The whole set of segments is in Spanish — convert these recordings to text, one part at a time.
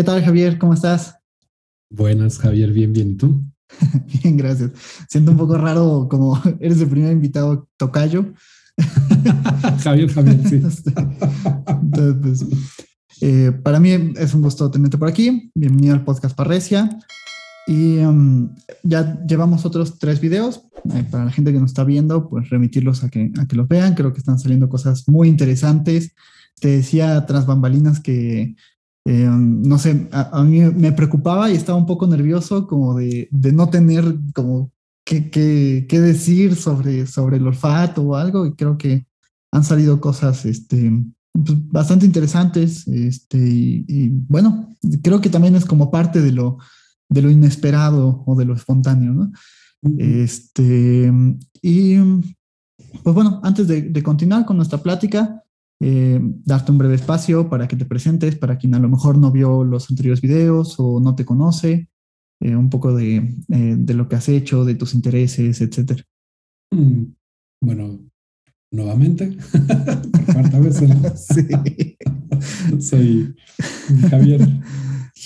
¿Qué tal, Javier? ¿Cómo estás? Buenas, Javier. Bien, bien. ¿Y tú? bien, gracias. Siento un poco raro como eres el primer invitado tocayo. Javier, Javier, sí. Entonces, pues, eh, para mí es un gusto tenerte por aquí. Bienvenido al podcast Parresia. Y um, ya llevamos otros tres videos. Eh, para la gente que nos está viendo, pues remitirlos a que, a que los vean. Creo que están saliendo cosas muy interesantes. Te decía tras bambalinas que, eh, no sé, a, mí me preocupaba y estaba un poco nervioso como de, de no tener como qué, qué, qué, decir sobre, sobre el olfato o algo. Y creo que han salido cosas este, pues, bastante interesantes. Este, y, y bueno, creo que también es como parte de lo de lo inesperado o de lo espontáneo, ¿no? Este, y pues bueno, antes de, continuar con nuestra plática, eh, darte un breve espacio para que te presentes, para quien a lo mejor no vio los anteriores videos o no te conoce, eh, un poco de, eh, de, lo que has hecho, de tus intereses, etcétera. Mm, bueno, nuevamente, por cuarta vez. sí. Soy Javier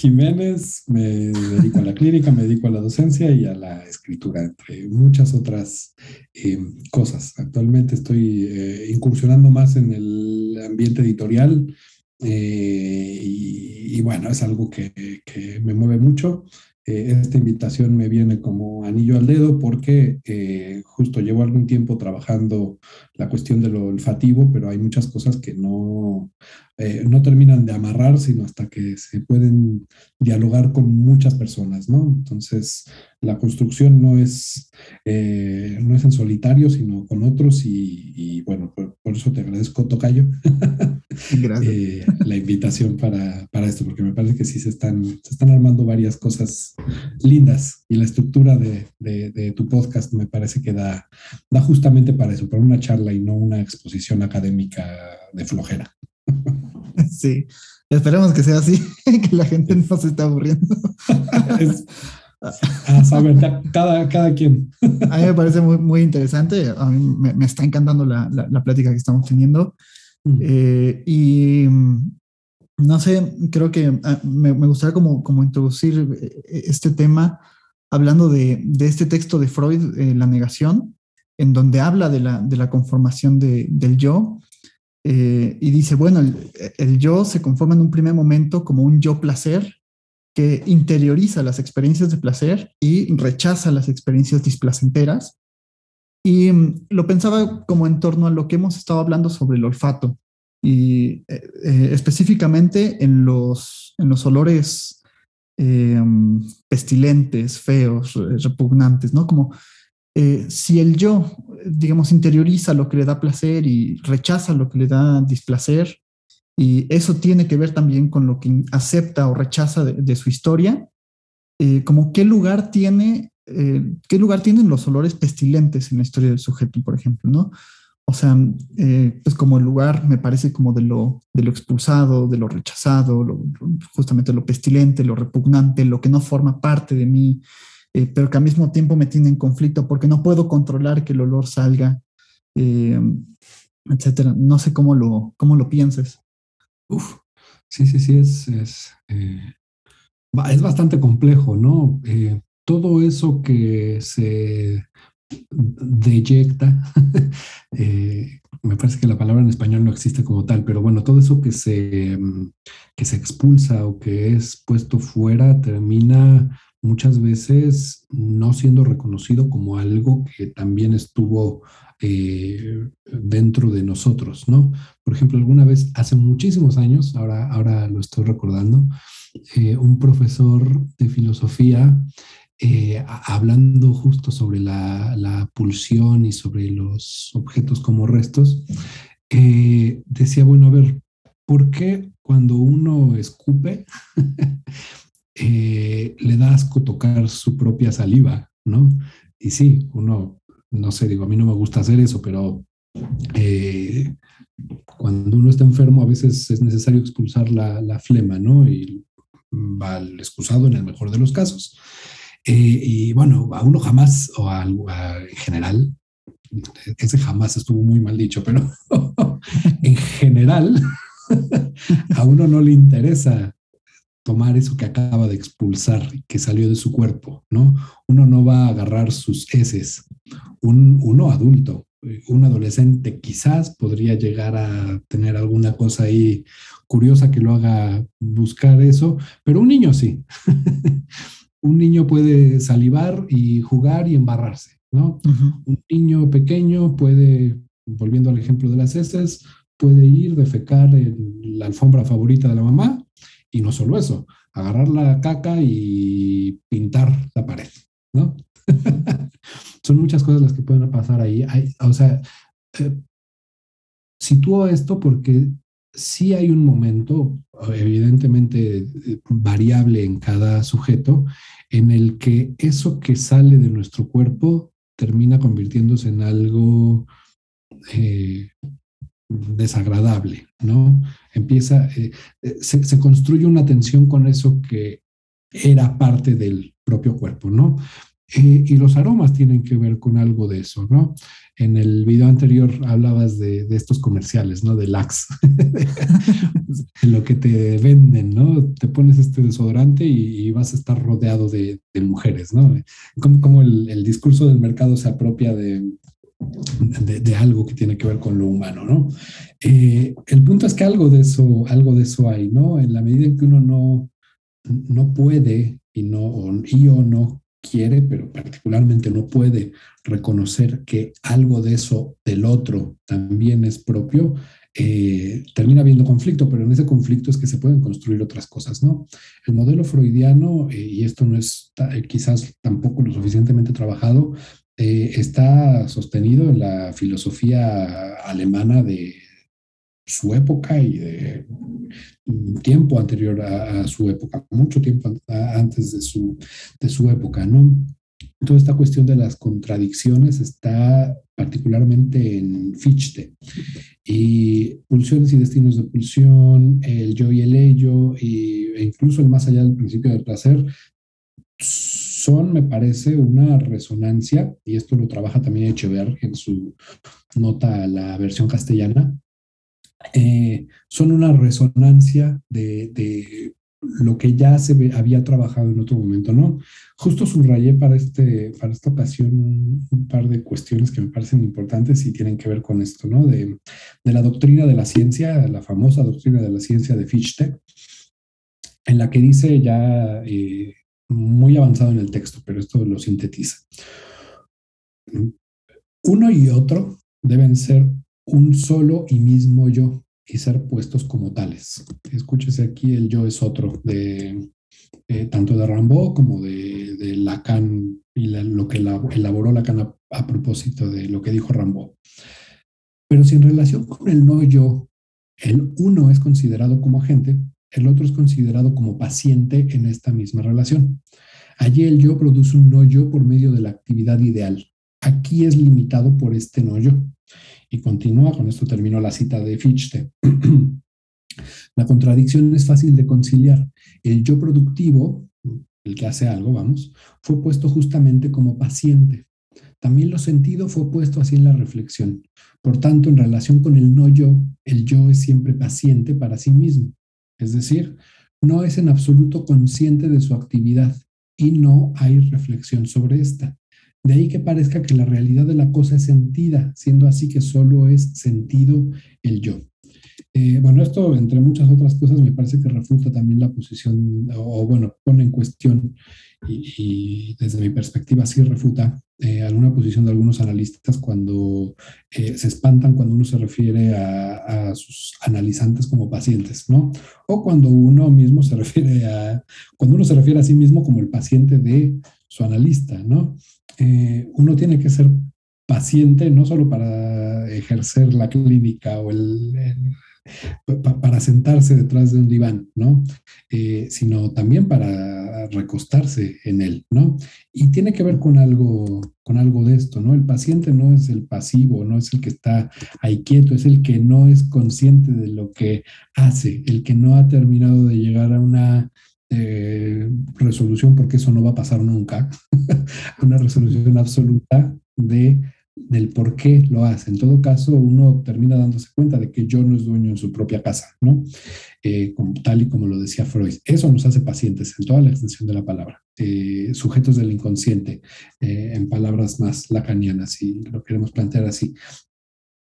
Jiménez, me dedico a la clínica, me dedico a la docencia y a la escritura, entre muchas otras eh, cosas. Actualmente estoy eh, incursionando más en el ambiente editorial eh, y, bueno, es algo que, que me mueve mucho. Esta invitación me viene como anillo al dedo porque justo llevo algún tiempo trabajando la cuestión de lo olfativo, pero hay muchas cosas que no, eh, no terminan de amarrar, sino hasta que se pueden dialogar con muchas personas, ¿no? Entonces, la construcción no es, eh, no es en solitario, sino con otros y, bueno, por, eso te agradezco, Tocayo, eh, la invitación para, para, esto, porque me parece que sí se están, se están armando varias cosas lindas y la estructura de, de, tu podcast me parece que da, da justamente para eso, para una charla y no una exposición académica de flojera. Sí, esperemos que sea así, que la gente no se esté aburriendo. a saber, cada, cada quien. A mí me parece muy, muy interesante, a mí me, está encantando la, la, plática que estamos teniendo. Mm. Eh, y mm, no sé, creo que ah, me, me, gustaría como, como introducir eh, este tema hablando de, de este texto de Freud, eh, La negación, en donde habla de la, de la conformación de, del yo eh, y dice, bueno, el, yo se conforma en un primer momento como un yo placer que interioriza las experiencias de placer y rechaza las experiencias displacenteras. Y mm, lo pensaba como en torno a lo que hemos estado hablando sobre el olfato y eh, eh, específicamente en los, en los olores pestilentes, feos, repugnantes, ¿no? Como eh, si el yo, digamos, interioriza lo que le da placer y rechaza lo que le da displacer, y eso tiene que ver también con lo que acepta o rechaza de, su historia, eh, como qué lugar tiene, eh, qué lugar tienen los olores pestilentes en la historia del sujeto, por ejemplo, ¿no? O sea, pues como el lugar, me parece como de lo, de lo expulsado, de lo rechazado, justamente lo pestilente, lo repugnante, lo que no forma parte de mí, eh, pero que al mismo tiempo me tiene en conflicto porque no puedo controlar que el olor salga, eh, etcétera. No sé cómo lo, cómo lo pienses. Uf, sí, sí, sí, es, es, eh, es bastante complejo, ¿no? todo eso que se deyecta, me parece que la palabra en español no existe como tal, pero bueno, todo eso que se, que se expulsa o que es puesto fuera termina muchas veces no siendo reconocido como algo que también estuvo eh, dentro de nosotros, ¿no? Por ejemplo, alguna vez, hace muchísimos años, ahora, ahora lo estoy recordando, eh, un profesor de filosofía, eh, hablando justo sobre la, la, pulsión y sobre los objetos como restos, decía, bueno, a ver, ¿por qué cuando uno escupe eh, le da asco tocar su propia saliva, ¿no? Y sí, uno, no sé, digo, a mí no me gusta hacer eso, pero eh, cuando uno está enfermo a veces es necesario expulsar la, flema, ¿no? Y va al excusado en el mejor de los casos. Eh, y bueno, a uno jamás, o a, en general, ese jamás estuvo muy mal dicho, pero en general, a uno no le interesa tomar eso que acaba de expulsar, que salió de su cuerpo, ¿no? Uno no va a agarrar sus heces. Un, uno adulto, un adolescente quizás podría llegar a tener alguna cosa ahí curiosa que lo haga buscar eso, pero un niño sí. un niño puede salivar y jugar y embarrarse, ¿no? Un niño pequeño puede, volviendo al ejemplo de las heces, puede ir, defecar en la alfombra favorita de la mamá y no solo eso, agarrar la caca y pintar la pared, ¿no? Son muchas cosas las que pueden pasar ahí. o sea, eh, sitúo esto porque sí hay un momento, evidentemente variable en cada sujeto, en el que eso que sale de nuestro cuerpo termina convirtiéndose en algo eh, desagradable, ¿no? Empieza, eh, se, se, construye una tensión con eso que era parte del propio cuerpo, ¿no? Eh, y los aromas tienen que ver con algo de eso, ¿no? En el video anterior hablabas de, estos comerciales, ¿no? De Lax, lo que te venden, ¿no? Te pones este desodorante y, vas a estar rodeado de, mujeres, ¿no? Como, como el, discurso del mercado se apropia de, de, algo que tiene que ver con lo humano, ¿no? Eh, el punto es que algo de eso, algo de eso hay, ¿no? En la medida en que uno no, no puede y no, y o no quiere, pero particularmente no puede reconocer que algo de eso del otro también es propio, eh, termina habiendo conflicto, pero en ese conflicto es que se pueden construir otras cosas, ¿no? El modelo freudiano, eh, y esto no es quizás tampoco lo suficientemente trabajado, está sostenido en la filosofía alemana de su época y de tiempo anterior a, su época, mucho tiempo antes de su, de su época, ¿no? Toda esta cuestión de las contradicciones está particularmente en Fichte. Y pulsiones y destinos de pulsión, el yo y el ello, y, e incluso el más allá del principio del placer, son, me parece, una resonancia, y esto lo trabaja también Echever en su nota a la versión castellana, eh, son una resonancia de, lo que ya se había trabajado en otro momento, ¿no? Justo subrayé para, este, para esta ocasión un, par de cuestiones que me parecen importantes y tienen que ver con esto, ¿no? De, la doctrina de la ciencia, la famosa doctrina de la ciencia de Fichte, en la que dice ya eh, muy avanzado en el texto, pero esto lo sintetiza. Uno y otro deben ser un solo y mismo yo y ser puestos como tales. Escúchese aquí, el yo es otro, de eh, tanto de Rambo como de, Lacan y lo que elaboró Lacan a, a, propósito de lo que dijo Rambo. Pero si en relación con el no yo, el uno es considerado como agente, el otro es considerado como paciente en esta misma relación. Allí el yo produce un no yo por medio de la actividad ideal. Aquí es limitado por este no yo. Y continúa, con esto terminó la cita de Fichte. la contradicción es fácil de conciliar. El yo productivo, el que hace algo, vamos, fue puesto justamente como paciente. También lo sentido fue puesto así en la reflexión. Por tanto, en relación con el no yo, el yo es siempre paciente para sí mismo. Es decir, no es en absoluto consciente de su actividad y no hay reflexión sobre esta. De ahí que parezca que la realidad de la cosa es sentida, siendo así que solo es sentido el yo. Eh, bueno, esto, entre muchas otras cosas, me parece que refuta también la posición, o, bueno, pone en cuestión, y, desde mi perspectiva sí refuta eh, alguna posición de algunos analistas cuando eh, se espantan cuando uno se refiere a, a, sus analizantes como pacientes, ¿no? O cuando uno mismo se refiere a, cuando uno se refiere a sí mismo como el paciente de su analista, ¿no? Eh, uno tiene que ser paciente no solo para ejercer la clínica o el, para sentarse detrás de un diván, ¿no? Eh, sino también para recostarse en él, ¿no? Y tiene que ver con algo, con algo de esto, ¿no? El paciente no es el pasivo, no es el que está ahí quieto, es el que no es consciente de lo que hace, el que no ha terminado de llegar a una eh, resolución, porque eso no va a pasar nunca, una resolución absoluta de del por qué lo hace. En todo caso, uno termina dándose cuenta de que yo no es dueño en su propia casa, ¿no? Eh, tal y como lo decía Freud. Eso nos hace pacientes en toda la extensión de la palabra, eh, sujetos del inconsciente, eh, en palabras más lacanianas, si lo queremos plantear así.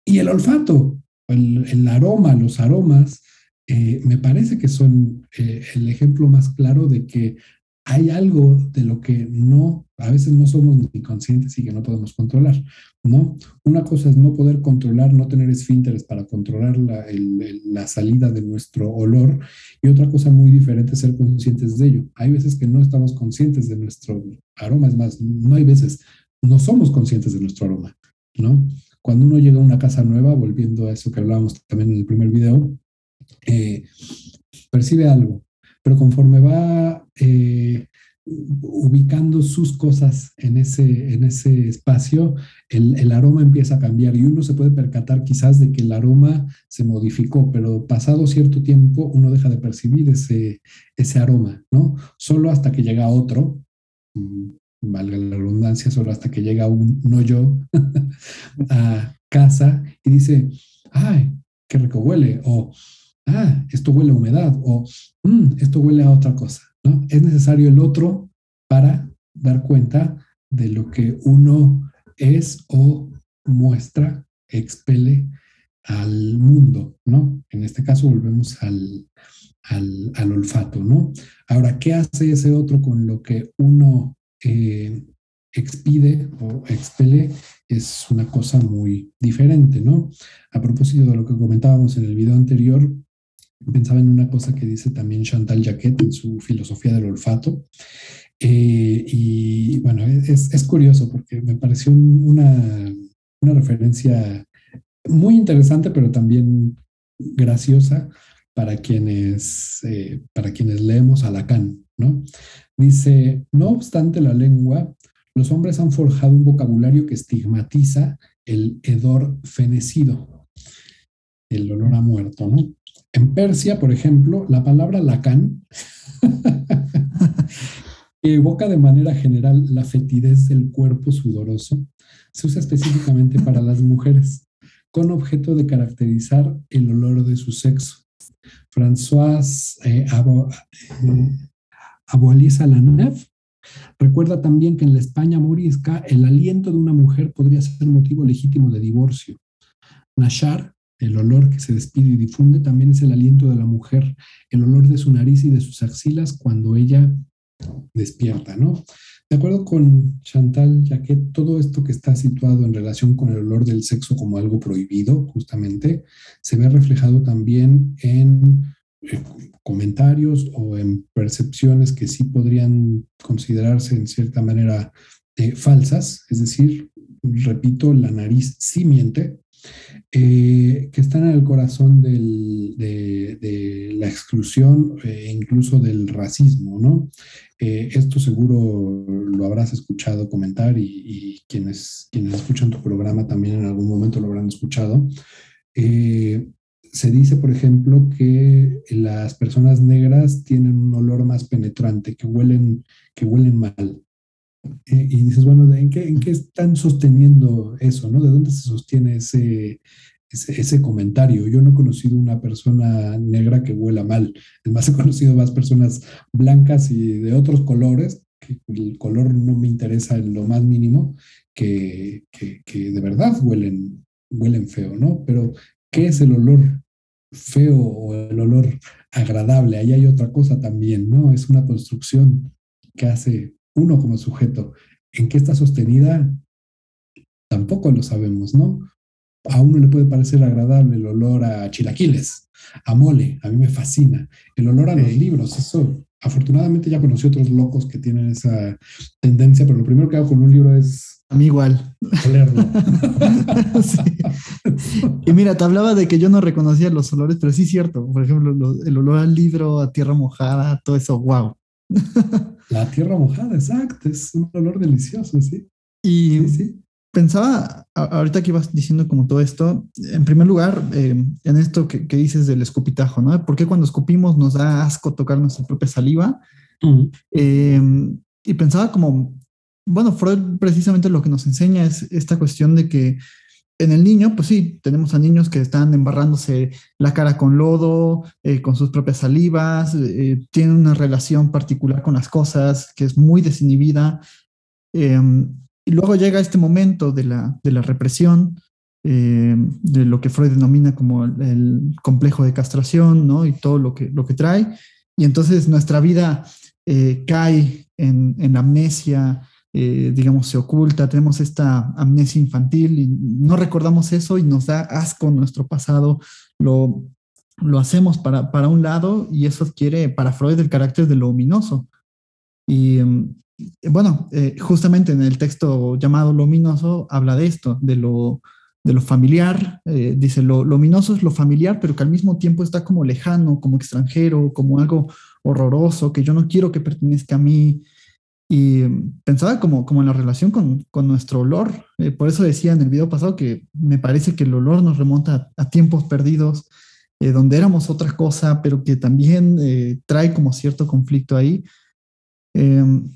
Y el olfato, el aroma, los aromas, me parece que son el ejemplo más claro de que hay algo de lo que no, a veces no somos ni conscientes y que no podemos controlar, ¿no? Una cosa es no poder controlar, no tener esfínteres para controlar la, salida de nuestro olor y otra cosa muy diferente es ser conscientes de ello. Hay veces que no estamos conscientes de nuestro aroma, es más, no hay veces, no somos conscientes de nuestro aroma, ¿no? Cuando uno llega a una casa nueva, volviendo a eso que hablábamos también en el primer video, eh, percibe algo, pero conforme va eh, ubicando sus cosas en ese, en ese espacio, el, aroma empieza a cambiar y uno se puede percatar quizás de que el aroma se modificó, pero pasado cierto tiempo uno deja de percibir ese, ese aroma, ¿no? Solo hasta que llega otro, mm, valga la redundancia, solo hasta que llega un no yo a casa y dice, ay, qué rico huele, ah, esto huele a humedad o mm, esto huele a otra cosa, ¿no? Es necesario el otro para dar cuenta de lo que uno es o muestra, expele al mundo, ¿no? En este caso volvemos al, al, olfato, ¿no? Ahora, ¿qué hace ese otro con lo que uno eh, expide o expele? Es una cosa muy diferente, ¿no? A propósito de lo que comentábamos en el video anterior, pensaba en una cosa que dice también Chantal Jacquet en su filosofía del olfato. Eh, y bueno, es, es, curioso porque me pareció una, una referencia muy interesante, pero también graciosa para quienes, eh, para quienes leemos a Lacan, ¿no? Dice, no obstante la lengua, los hombres han forjado un vocabulario que estigmatiza el hedor fenecido, el olor a muerto, ¿no? En Persia, por ejemplo, la palabra lacan que evoca de manera general la fetidez del cuerpo sudoroso, se usa específicamente para las mujeres, con objeto de caracterizar el olor de su sexo. François eh, eh recuerda también que en la España morisca el aliento de una mujer podría ser motivo legítimo de divorcio. Nashar el olor que se despide y difunde también es el aliento de la mujer, el olor de su nariz y de sus axilas cuando ella despierta, ¿no? De acuerdo con Chantal que todo esto que está situado en relación con el olor del sexo como algo prohibido, justamente, se ve reflejado también en eh, comentarios o en percepciones que sí podrían considerarse en cierta manera eh, falsas, es decir, repito, la nariz sí miente, eh, que están en el corazón de, la exclusión e incluso del racismo, ¿no? Eh, esto seguro lo habrás escuchado comentar y, quienes, quienes escuchan tu programa también en algún momento lo habrán escuchado. se dice, por ejemplo, que las personas negras tienen un olor más penetrante, que huelen, que huelen mal. Y dices, bueno, ¿en qué, ¿en qué están sosteniendo eso? ¿no? ¿De dónde se sostiene ese, ese, comentario? Yo no he conocido una persona negra que huela mal. Es más, he conocido más personas blancas y de otros colores, que el color no me interesa en lo más mínimo, que, que, que de verdad huelen, huelen feo, ¿no? Pero, ¿qué es el olor feo o el olor agradable? Ahí hay otra cosa también, ¿no? Es una construcción que hace uno como sujeto. ¿En qué está sostenida? Tampoco lo sabemos, ¿no? A uno le puede parecer agradable el olor a chilaquiles, a mole, a mí me fascina. El olor a los libros, eso, afortunadamente ya conocí otros locos que tienen esa tendencia, pero lo primero que hago con un libro es... A mí igual. Olerlo. Y mira, te hablaba de que yo no reconocía los olores, pero sí es cierto. Por ejemplo, el olor al libro, a tierra mojada, todo eso, wow. La tierra mojada, exacto, es un olor delicioso, sí. Y pensaba, ahorita que ibas diciendo como todo esto, en primer lugar, eh, en esto que, dices del escupitajo, ¿no? ¿Por qué cuando escupimos nos da asco tocar nuestra propia saliva? Eh, y pensaba como, bueno, Freud precisamente lo que nos enseña es esta cuestión de que en el niño, pues sí, tenemos a niños que están embarrándose la cara con lodo, eh, con sus propias salivas, eh, tienen una relación particular con las cosas que es muy desinhibida. Em, y luego llega este momento de la, de la represión, em, de lo que Freud denomina como el, complejo de castración, ¿no? Y todo lo que, lo que trae. Y entonces nuestra vida eh, cae en, en amnesia, eh, digamos, se oculta, tenemos esta amnesia infantil y no recordamos eso y nos da asco nuestro pasado, lo, lo hacemos para, para un lado y eso adquiere para Freud el carácter de lo ominoso. Y mm, bueno, eh, justamente en el texto llamado Lo ominoso habla de esto, de lo, de lo familiar, eh, dice, lo, lo ominoso es lo familiar, pero que al mismo tiempo está como lejano, como extranjero, como algo horroroso, que yo no quiero que pertenezca a mí, y pensaba como, como en la relación con, con nuestro olor. Eh, por eso decía en el video pasado que me parece que el olor nos remonta a, tiempos perdidos, eh, donde éramos otra cosa, pero que también eh, trae como cierto conflicto ahí.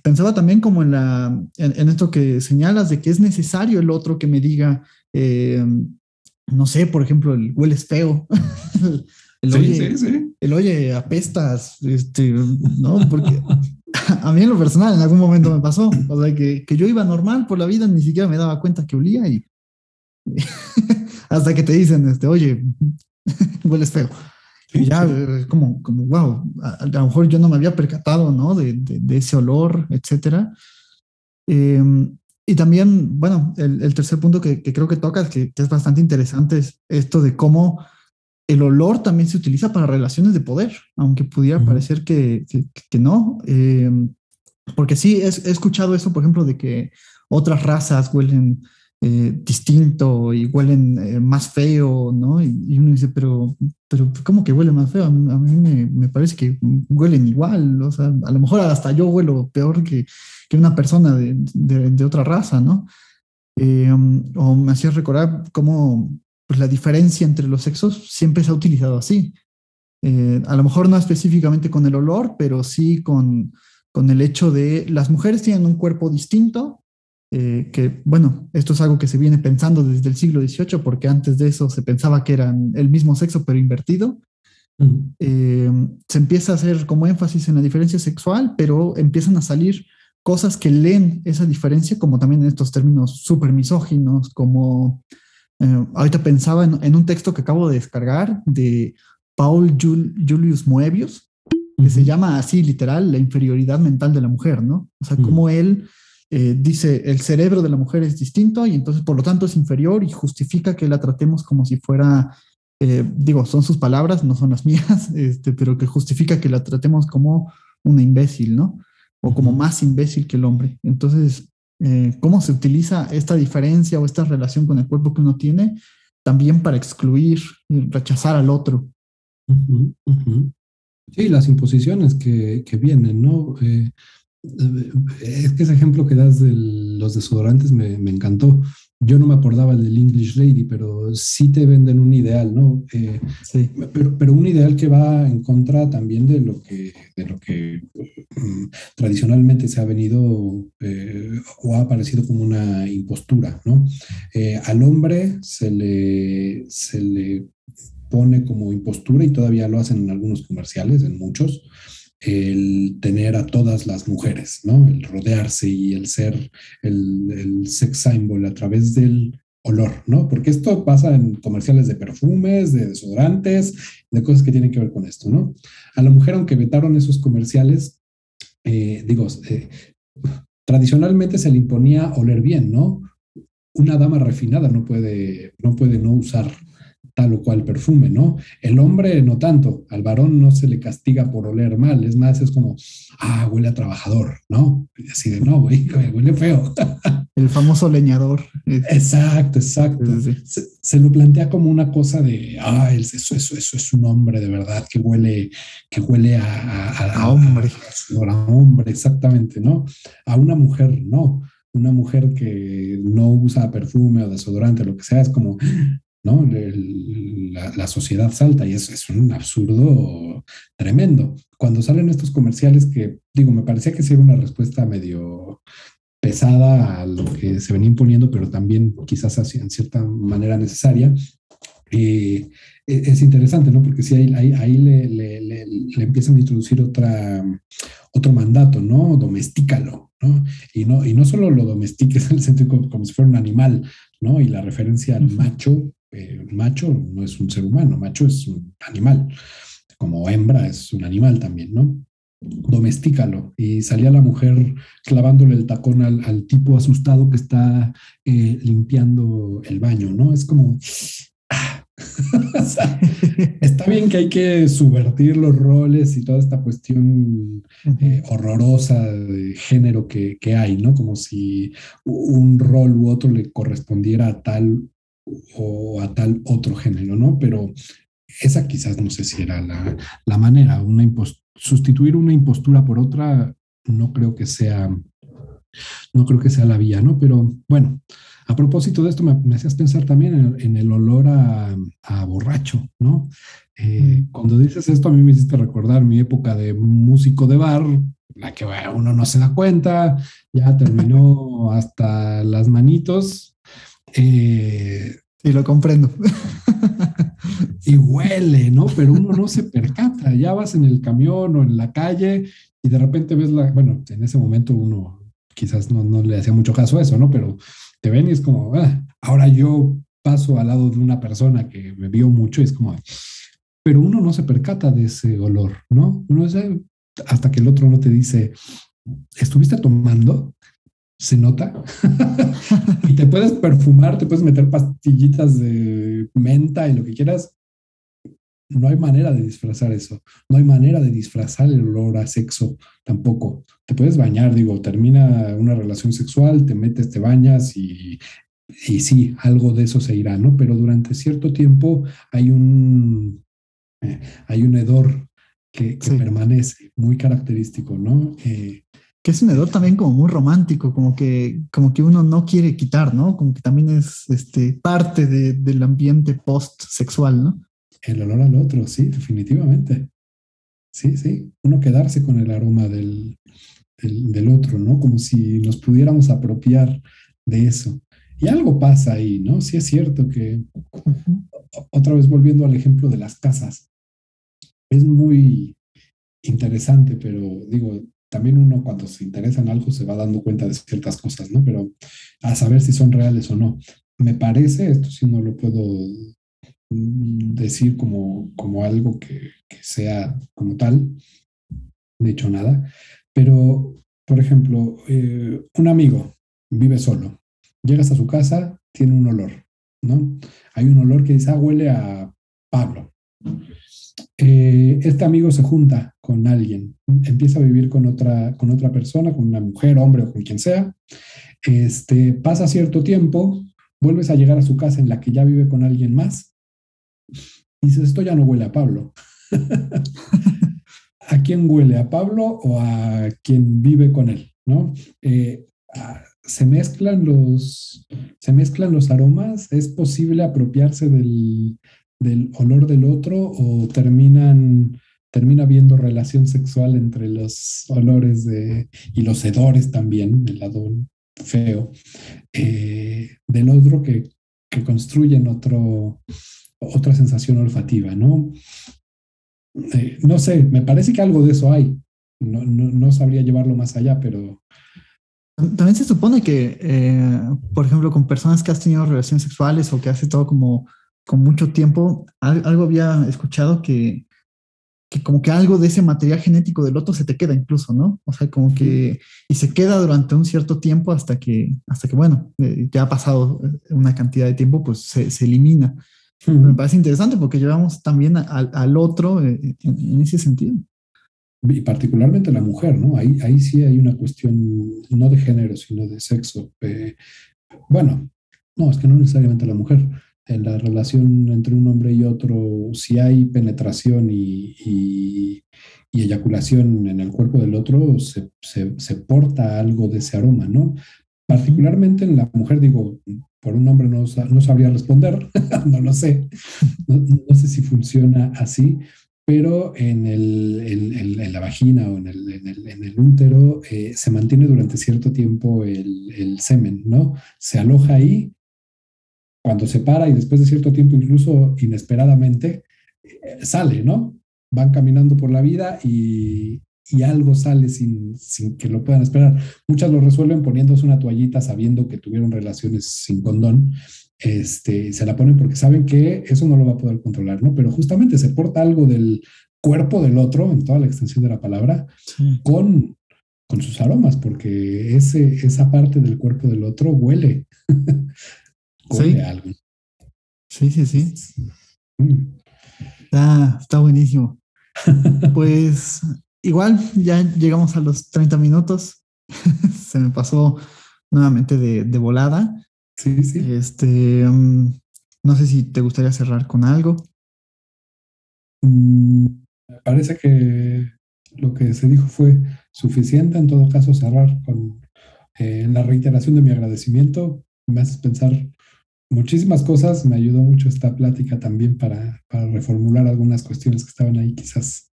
pensaba también como en, la, en, esto que señalas de que es necesario el otro que me diga, no sé, por ejemplo, el hueles feo. el, sí, sí, sí. el oye, apestas, este, ¿no? Porque a mí en lo personal en algún momento me pasó, o sea, que, que yo iba normal por la vida, ni siquiera me daba cuenta que olía y hasta que te dicen, este, oye, hueles feo. Y ya, eh, como, como, wow, a, lo mejor yo no me había percatado, ¿no? De, de, ese olor, etcétera. Em, y también, bueno, el, el tercer punto que, que, creo que tocas, que, que, es bastante interesante, es esto de cómo el olor también se utiliza para relaciones de poder, aunque pudiera parecer que, que, no. Em, porque sí, he, escuchado eso, por ejemplo, de que otras razas huelen eh, distinto y huelen eh, más feo, ¿no? Y, uno dice, pero, pero ¿cómo que huele más feo? A mí, me, me, parece que huelen igual, o sea, a lo mejor hasta yo huelo peor que, que una persona de, de, otra raza, ¿no? Em, o me hacía recordar cómo pues la diferencia entre los sexos siempre se ha utilizado así. Eh, a lo mejor no específicamente con el olor, pero sí con, con el hecho de las mujeres tienen un cuerpo distinto, eh, que bueno, esto es algo que se viene pensando desde el siglo XVIII, porque antes de eso se pensaba que eran el mismo sexo, pero invertido. Eh, se empieza a hacer como énfasis en la diferencia sexual, pero empiezan a salir cosas que leen esa diferencia, como también en estos términos súper misóginos, como eh, ahorita pensaba en, un texto que acabo de descargar de Paul Julius Moebius, que se llama así literal, la inferioridad mental de la mujer, ¿no? O sea, como él eh, dice, el cerebro de la mujer es distinto y entonces por lo tanto es inferior y justifica que la tratemos como si fuera, eh, digo, son sus palabras, no son las mías, este, pero que justifica que la tratemos como una imbécil, ¿no? O como más imbécil que el hombre. Entonces, eh, cómo se utiliza esta diferencia o esta relación con el cuerpo que uno tiene también para excluir y rechazar al otro. Sí, las imposiciones que, que vienen, ¿no? Eh, eh, es que ese ejemplo que das de los desodorantes me, me encantó yo no me acordaba del English Lady, pero sí te venden un ideal, ¿no? Eh, sí. Pero, pero, un ideal que va en contra también de lo que, de lo que mm, tradicionalmente se ha venido eh, o ha aparecido como una impostura, ¿no? Eh, al hombre se le, se le pone como impostura y todavía lo hacen en algunos comerciales, en muchos, el tener a todas las mujeres, ¿no? El rodearse y el ser el, el sex symbol a través del olor, ¿no? Porque esto pasa en comerciales de perfumes, de desodorantes, de cosas que tienen que ver con esto, ¿no? A la mujer, aunque vetaron esos comerciales, eh, digo, eh, tradicionalmente se le imponía oler bien, ¿no? Una dama refinada no puede, no puede no usar tal o cual perfume, ¿no? El hombre no tanto, al varón no se le castiga por oler mal, es más, es como, ah, huele a trabajador, ¿no? Así de, no, güey, huele feo. El famoso leñador. Exacto, exacto. Se, lo plantea como una cosa de, ah, eso, eso, eso es un hombre de verdad que huele, que huele a, a, hombre. A, a hombre, exactamente, ¿no? A una mujer, no una mujer que no usa perfume o desodorante, lo que sea, es como, ¿no? la, sociedad salta y eso es un absurdo tremendo. Cuando salen estos comerciales que, digo, me parecía que sí era una respuesta medio pesada a lo que se venía imponiendo, pero también quizás en cierta manera necesaria. Eh, e, es interesante, ¿no? Porque si ahí, ahí, le, le, le, empiezan a introducir otra, otro mandato, ¿no? Domestícalo, ¿no? Y no, y no solo lo domestiques en el sentido como, si fuera un animal, ¿no? Y la referencia al macho, eh, macho no es un ser humano, macho es un animal, como hembra es un animal también, ¿no? domestícalo. Y salía la mujer clavándole el tacón al, tipo asustado que está eh, limpiando el baño, ¿no? Es como, está bien que hay que subvertir los roles y toda esta cuestión eh, horrorosa de género que, hay, ¿no? Como si un rol u otro le correspondiera a tal o a tal otro género, ¿no? Pero esa quizás no sé si era la, manera, una sustituir una impostura por otra, no creo que sea, no creo que sea la vía, ¿no? Pero bueno, a propósito de esto, me, hacías pensar también en, el olor a, borracho, ¿no? Eh, mm. cuando dices esto, a mí me hiciste recordar mi época de músico de bar, la que uno no se da cuenta, ya terminó hasta las manitos. Eh, sí, lo comprendo. y huele, ¿no? Pero uno no se percata, ya vas en el camión o en la calle y de repente ves la, bueno, en ese momento uno quizás no, no le hacía mucho caso a eso, ¿no? Pero te ven y es como, ah, ahora yo paso al lado de una persona que me vio mucho y es como, pero uno no se percata de ese olor, ¿no? Uno es hasta que el otro no te dice, ¿estuviste tomando? Se nota. y te puedes perfumar, te puedes meter pastillitas de menta y lo que quieras. No hay manera de disfrazar eso. No hay manera de disfrazar el olor a sexo tampoco te puedes bañar, digo, termina una relación sexual, te metes, te bañas y, y sí, algo de eso se irá, ¿no? Pero durante cierto tiempo hay un, eh, hay un hedor que, permanece, muy característico, ¿no? Eh, que es un hedor también como muy romántico, como que, como que uno no quiere quitar, ¿no? Como que también es este, parte del ambiente post-sexual, ¿no? El olor al otro, sí, definitivamente. Sí, sí, uno quedarse con el aroma del, del, otro, ¿no? Como si nos pudiéramos apropiar de eso. Y algo pasa ahí, ¿no? Sí es cierto que, otra vez volviendo al ejemplo de las casas, es muy interesante, pero digo, también uno cuando se interesa en algo se va dando cuenta de ciertas cosas, ¿no? Pero a saber si son reales o no. Me parece, esto sí no lo puedo mm, decir como, como algo que, sea como tal, de hecho nada, pero, por ejemplo, eh, un amigo vive solo, llegas a su casa, tiene un olor, ¿no? Hay un olor que dice, ah, huele a Pablo. Eh, este amigo se junta con alguien, empieza a vivir con otra, con otra persona, con una mujer, hombre o con quien sea. Este, pasa cierto tiempo, vuelves a llegar a su casa en la que ya vive con alguien más y dices, esto ya no huele a Pablo. a quién huele, a Pablo o a quien vive con él, ¿no? Eh, se mezclan los, se mezclan los aromas, es posible apropiarse del, olor del otro o terminan, termina habiendo relación sexual entre los olores de, y los hedores también, el lado feo, eh, del otro que, que construyen otro, otra sensación olfativa, ¿no? Eh, no sé, me parece que algo de eso hay. No, no, sabría llevarlo más allá, pero... También se supone que, eh, por ejemplo, con personas que has tenido relaciones sexuales o que hace todo como con mucho tiempo, algo había escuchado que, que como que algo de ese material genético del otro se te queda incluso, ¿no? O sea, como que, y se queda durante un cierto tiempo hasta que, hasta que bueno, eh, ya ha pasado una cantidad de tiempo, pues se, se elimina. Me parece interesante porque llevamos también al, otro eh, en, ese sentido. Y particularmente la mujer, ¿no? Ahí, ahí sí hay una cuestión no de género, sino de sexo. Eh, bueno, no, es que no necesariamente la mujer. En la relación entre un hombre y otro, si hay penetración y, y, eyaculación en el cuerpo del otro, se, se, porta algo de ese aroma, ¿no? Particularmente en la mujer, digo, por un hombre no, no sabría responder, no lo sé, no, sé si funciona así, pero en, el, en, la vagina o en el, en el útero eh, se mantiene durante cierto tiempo el, semen, ¿no? Se aloja ahí, cuando se para y después de cierto tiempo, incluso inesperadamente, eh, sale, ¿no? Van caminando por la vida y, y algo sale sin, sin, que lo puedan esperar. Muchas lo resuelven poniéndose una toallita sabiendo que tuvieron relaciones sin condón. Este, se la ponen porque saben que eso no lo va a poder controlar, ¿no? Pero justamente se porta algo del cuerpo del otro, en toda la extensión de la palabra, con, con sus aromas, porque ese, esa parte del cuerpo del otro huele. algo. Sí, sí, sí. Mm. Está, está buenísimo. Pues igual ya llegamos a los 30 minutos. Se me pasó nuevamente de, volada. Sí, sí. Este, mm, no sé si te gustaría cerrar con algo. Mm, me parece que lo que se dijo fue suficiente. En todo caso, cerrar con eh, la reiteración de mi agradecimiento. Me haces pensar muchísimas cosas. Me ayudó mucho esta plática también para, reformular algunas cuestiones que estaban ahí quizás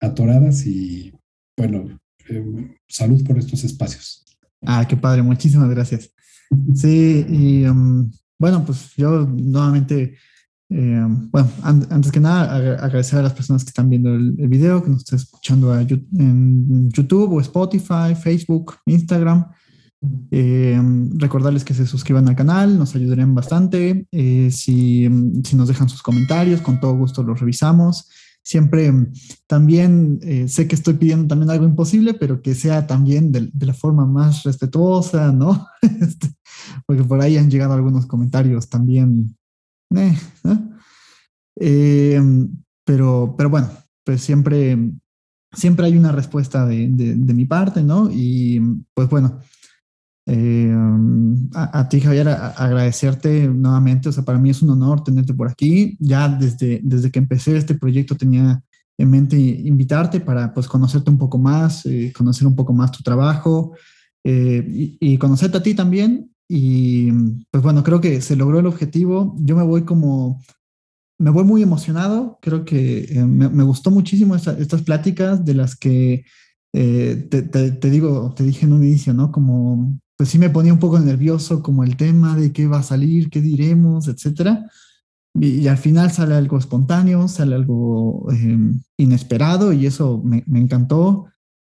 atoradas y bueno, eh, salud por estos espacios. Ah, qué padre, muchísimas gracias. Sí, y um, bueno, pues yo nuevamente, eh, bueno, antes que nada, agradecer a las personas que están viendo el, video, que nos están escuchando en YouTube o Spotify, Facebook, Instagram. Eh, recordarles que se suscriban al canal, nos ayudarían bastante. si, si nos dejan sus comentarios, con todo gusto los revisamos siempre también eh, sé que estoy pidiendo también algo imposible, pero que sea también de, la forma más respetuosa, ¿no? Este, porque por ahí han llegado algunos comentarios también. Eh, eh, pero, pero bueno, pues siempre, siempre hay una respuesta de, de mi parte, ¿no? Y pues bueno, eh, a, ti, Javier, agradecerte nuevamente. O sea, para mí es un honor tenerte por aquí. Ya desde, desde que empecé este proyecto tenía en mente invitarte para pues, conocerte un poco más, eh, conocer un poco más tu trabajo eh, y, conocerte a ti también. Y pues bueno, creo que se logró el objetivo. Yo me voy como, me voy muy emocionado. Creo que me, gustó muchísimo estas pláticas de las que te, te, digo, te dije en un inicio, ¿no? Como pues sí me ponía un poco nervioso como el tema de qué va a salir, qué diremos, etcétera. Y, al final sale algo espontáneo, sale algo em, inesperado y eso me, encantó.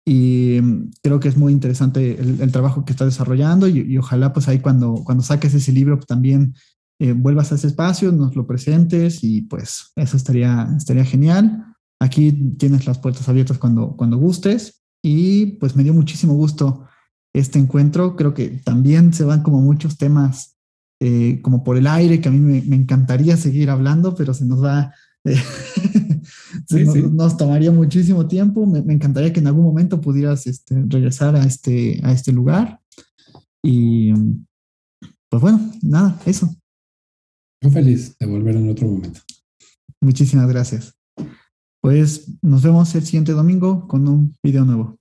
Y em, creo que es muy interesante el, trabajo que está desarrollando y, ojalá pues ahí cuando, cuando saques ese libro pues, también eh, vuelvas a ese espacio, nos lo presentes y pues eso estaría, estaría genial. Aquí tienes las puertas abiertas cuando, cuando gustes y pues me dio muchísimo gusto este encuentro. Creo que también se van como muchos temas eh, como por el aire, que a mí me, encantaría seguir hablando, pero se nos va, eh, nos, tomaría muchísimo tiempo. Me, encantaría que en algún momento pudieras este, regresar a este, a este lugar. Y pues bueno, nada, eso. Muy feliz de volver en otro momento. Muchísimas gracias. Pues nos vemos el siguiente domingo con un video nuevo.